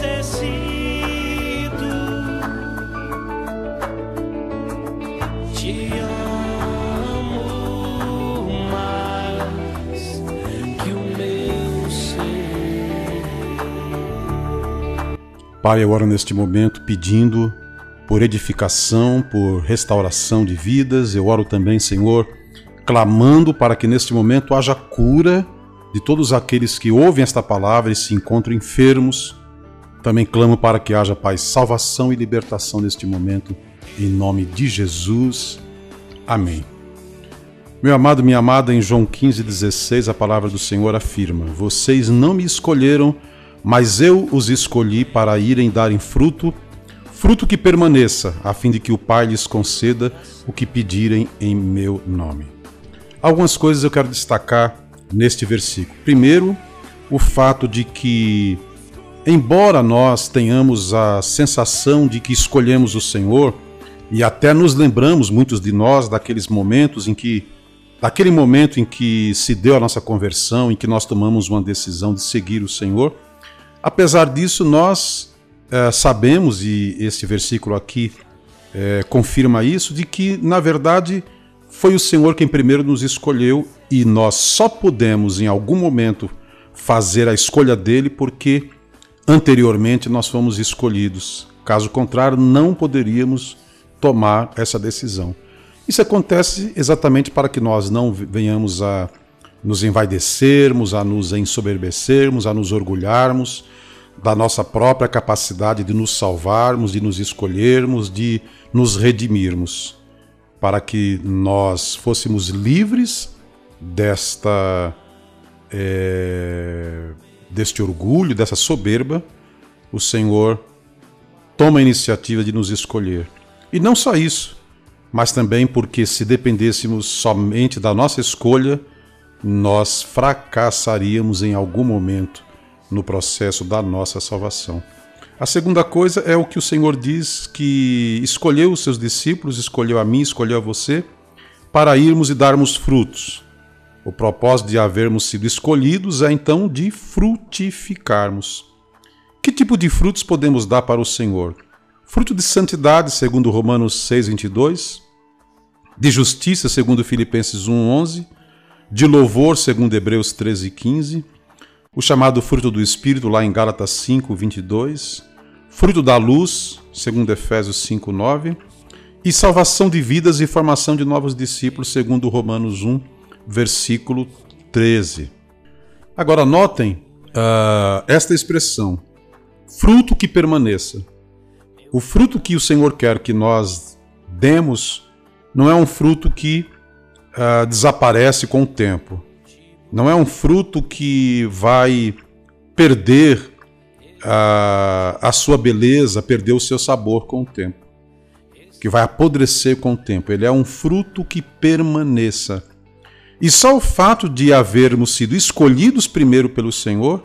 necessito te amo mais que o meu ser. Pai, oro neste momento pedindo por edificação, por restauração de vidas. Eu oro também, Senhor, clamando para que neste momento haja cura de todos aqueles que ouvem esta palavra e se encontram enfermos. Também clamo para que haja, Pai, salvação e libertação neste momento, em nome de Jesus. Amém. Meu amado, minha amada, em João 15,16, a palavra do Senhor afirma: Vocês não me escolheram, mas eu os escolhi para irem darem fruto fruto que permaneça, a fim de que o Pai lhes conceda o que pedirem em meu nome. Algumas coisas eu quero destacar neste versículo. Primeiro, o fato de que, embora nós tenhamos a sensação de que escolhemos o Senhor, e até nos lembramos, muitos de nós, daqueles momentos em que, daquele momento em que se deu a nossa conversão, em que nós tomamos uma decisão de seguir o Senhor, apesar disso, nós é, sabemos, e esse versículo aqui é, confirma isso, de que, na verdade, foi o Senhor quem primeiro nos escolheu e nós só podemos, em algum momento, fazer a escolha dele porque anteriormente nós fomos escolhidos. Caso contrário, não poderíamos tomar essa decisão. Isso acontece exatamente para que nós não venhamos a nos envaidecermos, a nos ensoberbecermos, a nos orgulharmos da nossa própria capacidade de nos salvarmos, de nos escolhermos, de nos redimirmos, para que nós fôssemos livres desta é, deste orgulho, dessa soberba, o Senhor toma a iniciativa de nos escolher. E não só isso, mas também porque se dependêssemos somente da nossa escolha, nós fracassaríamos em algum momento no processo da nossa salvação. A segunda coisa é o que o Senhor diz que escolheu os seus discípulos, escolheu a mim, escolheu a você, para irmos e darmos frutos. O propósito de havermos sido escolhidos é então de frutificarmos. Que tipo de frutos podemos dar para o Senhor? Fruto de santidade, segundo Romanos 6:22, de justiça, segundo Filipenses 1:11, de louvor, segundo Hebreus 13:15, o chamado fruto do Espírito, lá em Gálatas 5, 22, fruto da luz, segundo Efésios 5, 9, e salvação de vidas e formação de novos discípulos, segundo Romanos 1, versículo 13. Agora notem uh, esta expressão, fruto que permaneça. O fruto que o Senhor quer que nós demos não é um fruto que uh, desaparece com o tempo não é um fruto que vai perder a, a sua beleza, perder o seu sabor com o tempo, que vai apodrecer com o tempo. Ele é um fruto que permaneça. E só o fato de havermos sido escolhidos primeiro pelo Senhor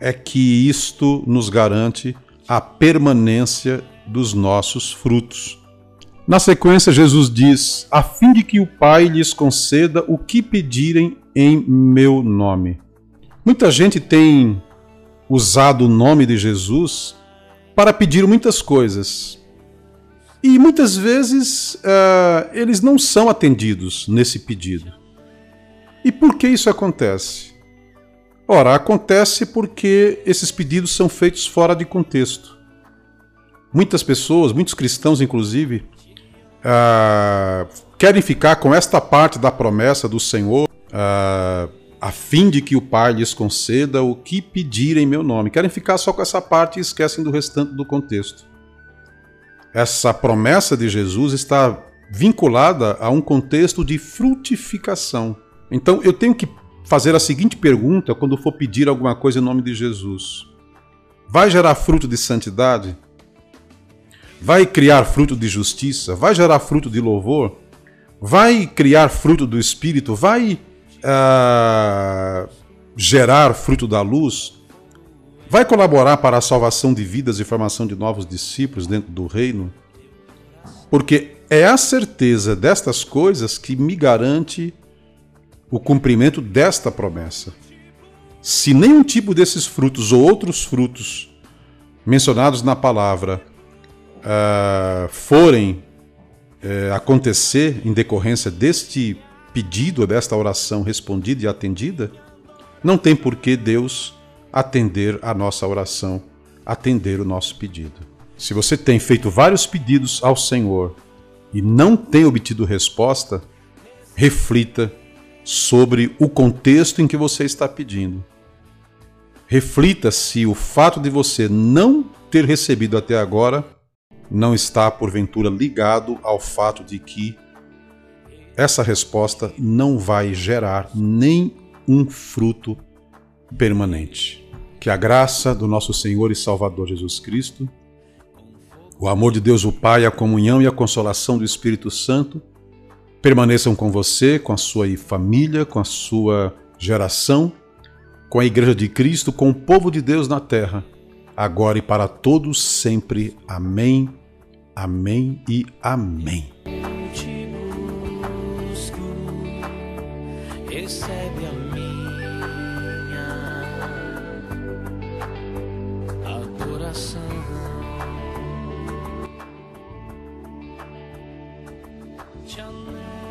é que isto nos garante a permanência dos nossos frutos. Na sequência, Jesus diz: a fim de que o Pai lhes conceda o que pedirem em meu nome. Muita gente tem usado o nome de Jesus para pedir muitas coisas. E muitas vezes uh, eles não são atendidos nesse pedido. E por que isso acontece? Ora, acontece porque esses pedidos são feitos fora de contexto. Muitas pessoas, muitos cristãos inclusive, uh, querem ficar com esta parte da promessa do Senhor, uh, a fim de que o Pai lhes conceda o que pedirem em meu nome. Querem ficar só com essa parte e esquecem do restante do contexto. Essa promessa de Jesus está vinculada a um contexto de frutificação. Então eu tenho que fazer a seguinte pergunta quando for pedir alguma coisa em nome de Jesus: Vai gerar fruto de santidade? vai criar fruto de justiça, vai gerar fruto de louvor, vai criar fruto do Espírito, vai uh, gerar fruto da luz, vai colaborar para a salvação de vidas e formação de novos discípulos dentro do reino? Porque é a certeza destas coisas que me garante o cumprimento desta promessa. Se nenhum tipo desses frutos ou outros frutos mencionados na palavra uh, forem uh, acontecer em decorrência deste pedido, desta oração respondida e atendida, não tem por que Deus atender a nossa oração, atender o nosso pedido. Se você tem feito vários pedidos ao Senhor e não tem obtido resposta, reflita sobre o contexto em que você está pedindo. Reflita se o fato de você não ter recebido até agora não está, porventura, ligado ao fato de que essa resposta não vai gerar nem um fruto permanente. Que a graça do nosso Senhor e Salvador Jesus Cristo, o amor de Deus o Pai, a comunhão e a consolação do Espírito Santo permaneçam com você, com a sua família, com a sua geração, com a Igreja de Cristo, com o povo de Deus na terra, agora e para todos sempre. Amém, amém e amém. recebe a minha adoração. Te anelo.